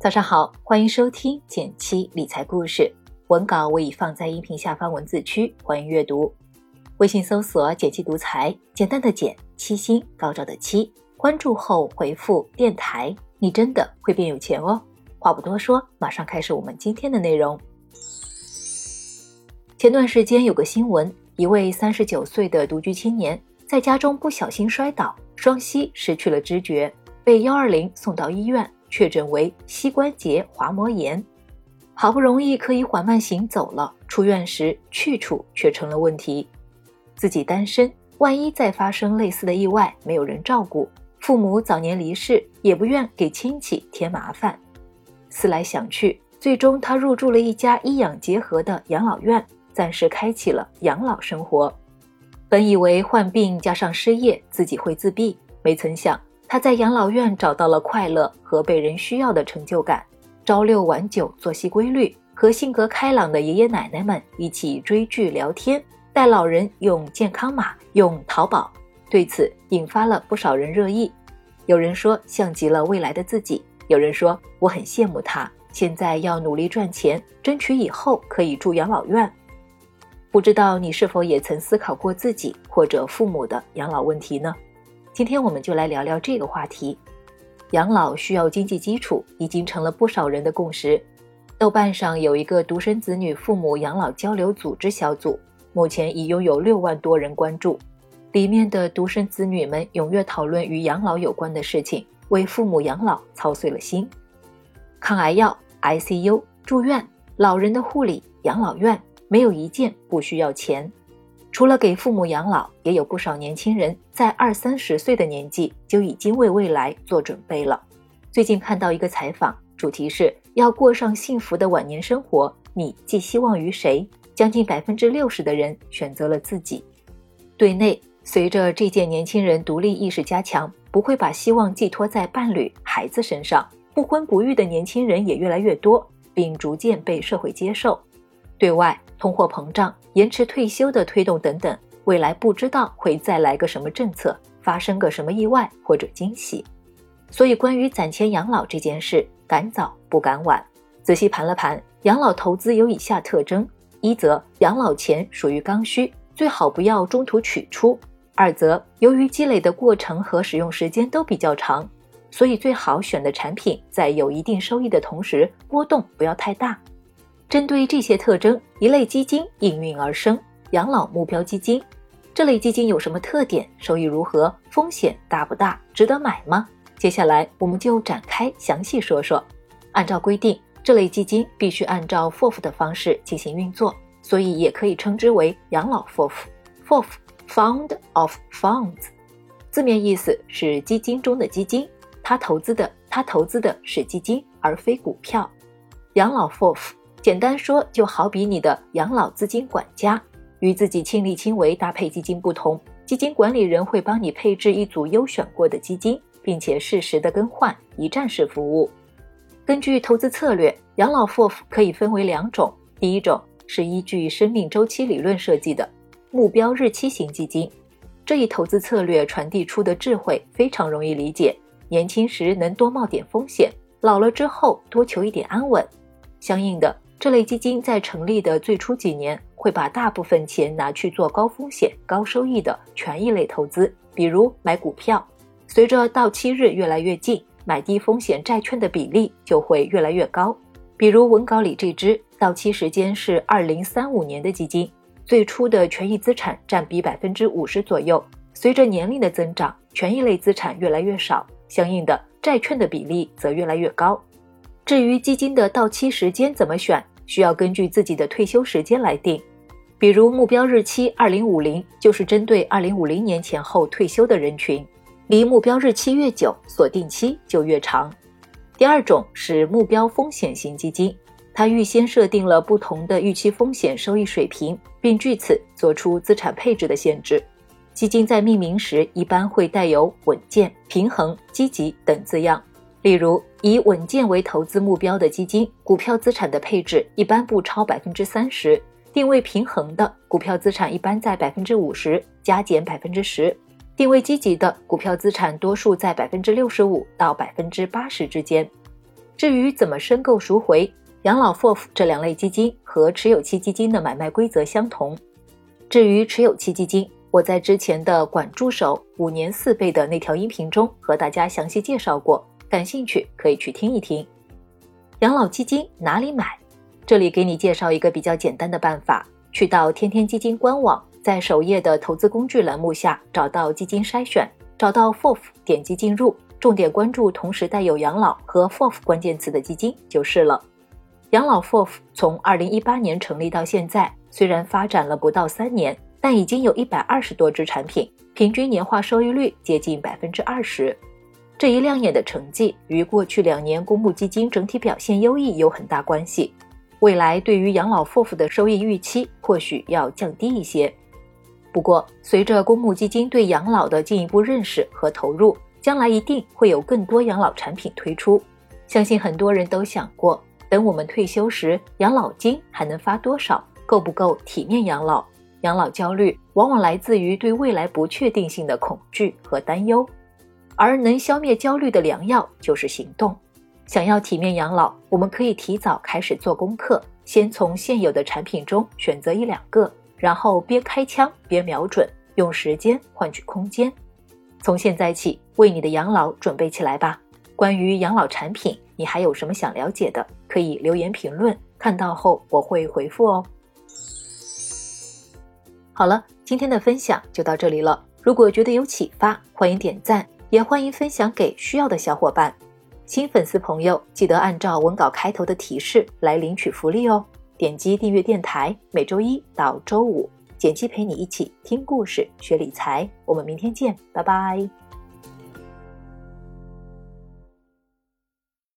早上好，欢迎收听简七理财故事，文稿我已放在音频下方文字区，欢迎阅读。微信搜索“简七独裁，简单的简，七星高照的七，关注后回复“电台”，你真的会变有钱哦。话不多说，马上开始我们今天的内容。前段时间有个新闻，一位三十九岁的独居青年在家中不小心摔倒，双膝失去了知觉，被幺二零送到医院。确诊为膝关节滑膜炎，好不容易可以缓慢行走了，出院时去处却成了问题。自己单身，万一再发生类似的意外，没有人照顾；父母早年离世，也不愿给亲戚添麻烦。思来想去，最终他入住了一家医养结合的养老院，暂时开启了养老生活。本以为患病加上失业，自己会自闭，没曾想。他在养老院找到了快乐和被人需要的成就感，朝六晚九，作息规律，和性格开朗的爷爷奶奶们一起追剧聊天，带老人用健康码，用淘宝，对此引发了不少人热议。有人说像极了未来的自己，有人说我很羡慕他，现在要努力赚钱，争取以后可以住养老院。不知道你是否也曾思考过自己或者父母的养老问题呢？今天我们就来聊聊这个话题，养老需要经济基础，已经成了不少人的共识。豆瓣上有一个独生子女父母养老交流组织小组，目前已拥有六万多人关注。里面的独生子女们踊跃讨论与养老有关的事情，为父母养老操碎了心。抗癌药、ICU、住院、老人的护理、养老院，没有一件不需要钱。除了给父母养老，也有不少年轻人在二三十岁的年纪就已经为未来做准备了。最近看到一个采访，主题是要过上幸福的晚年生活，你寄希望于谁？将近百分之六十的人选择了自己。对内，随着这届年轻人独立意识加强，不会把希望寄托在伴侣、孩子身上，不婚不育的年轻人也越来越多，并逐渐被社会接受。对外，通货膨胀、延迟退休的推动等等，未来不知道会再来个什么政策，发生个什么意外或者惊喜。所以，关于攒钱养老这件事，赶早不赶晚。仔细盘了盘，养老投资有以下特征：一则养老钱属于刚需，最好不要中途取出；二则由于积累的过程和使用时间都比较长，所以最好选的产品在有一定收益的同时，波动不要太大。针对这些特征，一类基金应运而生——养老目标基金。这类基金有什么特点？收益如何？风险大不大？值得买吗？接下来我们就展开详细说说。按照规定，这类基金必须按照 FOF 的方式进行运作，所以也可以称之为养老 FOF。FOF（Fund of Funds） 字面意思是基金中的基金，它投资的它投资的是基金而非股票。养老 FOF。简单说，就好比你的养老资金管家，与自己亲力亲为搭配基金不同，基金管理人会帮你配置一组优选过的基金，并且适时的更换，一站式服务。根据投资策略，养老 FOF 可以分为两种，第一种是依据生命周期理论设计的目标日期型基金，这一投资策略传递出的智慧非常容易理解，年轻时能多冒点风险，老了之后多求一点安稳，相应的。这类基金在成立的最初几年，会把大部分钱拿去做高风险、高收益的权益类投资，比如买股票。随着到期日越来越近，买低风险债券的比例就会越来越高。比如文稿里这支到期时间是二零三五年的基金，最初的权益资产占比百分之五十左右，随着年龄的增长，权益类资产越来越少，相应的债券的比例则越来越高。至于基金的到期时间怎么选，需要根据自己的退休时间来定。比如目标日期二零五零，就是针对二零五零年前后退休的人群，离目标日期越久，锁定期就越长。第二种是目标风险型基金，它预先设定了不同的预期风险收益水平，并据此做出资产配置的限制。基金在命名时一般会带有稳健、平衡、积极等字样。例如，以稳健为投资目标的基金，股票资产的配置一般不超百分之三十；定位平衡的股票资产一般在百分之五十加减百分之十；定位积极的股票资产多数在百分之六十五到百分之八十之间。至于怎么申购赎回，养老 FOF 这两类基金和持有期基金的买卖规则相同。至于持有期基金，我在之前的管住手五年四倍的那条音频中和大家详细介绍过，感兴趣可以去听一听。养老基金哪里买？这里给你介绍一个比较简单的办法，去到天天基金官网，在首页的投资工具栏目下找到基金筛选，找到 FOF，点击进入，重点关注同时带有养老和 FOF 关键词的基金就是了。养老 FOF 从二零一八年成立到现在，虽然发展了不到三年，但已经有一百二十多只产品，平均年化收益率接近百分之二十。这一亮眼的成绩与过去两年公募基金整体表现优异有很大关系。未来对于养老 FOF 的收益预期或许要降低一些，不过随着公募基金对养老的进一步认识和投入，将来一定会有更多养老产品推出。相信很多人都想过，等我们退休时，养老金还能发多少，够不够体面养老？养老焦虑往往来自于对未来不确定性的恐惧和担忧，而能消灭焦虑的良药就是行动。想要体面养老，我们可以提早开始做功课，先从现有的产品中选择一两个，然后边开枪边瞄准，用时间换取空间。从现在起，为你的养老准备起来吧。关于养老产品，你还有什么想了解的，可以留言评论，看到后我会回复哦。好了，今天的分享就到这里了。如果觉得有启发，欢迎点赞，也欢迎分享给需要的小伙伴。新粉丝朋友，记得按照文稿开头的提示来领取福利哦！点击订阅电台，每周一到周五，简七陪你一起听故事、学理财。我们明天见，拜拜。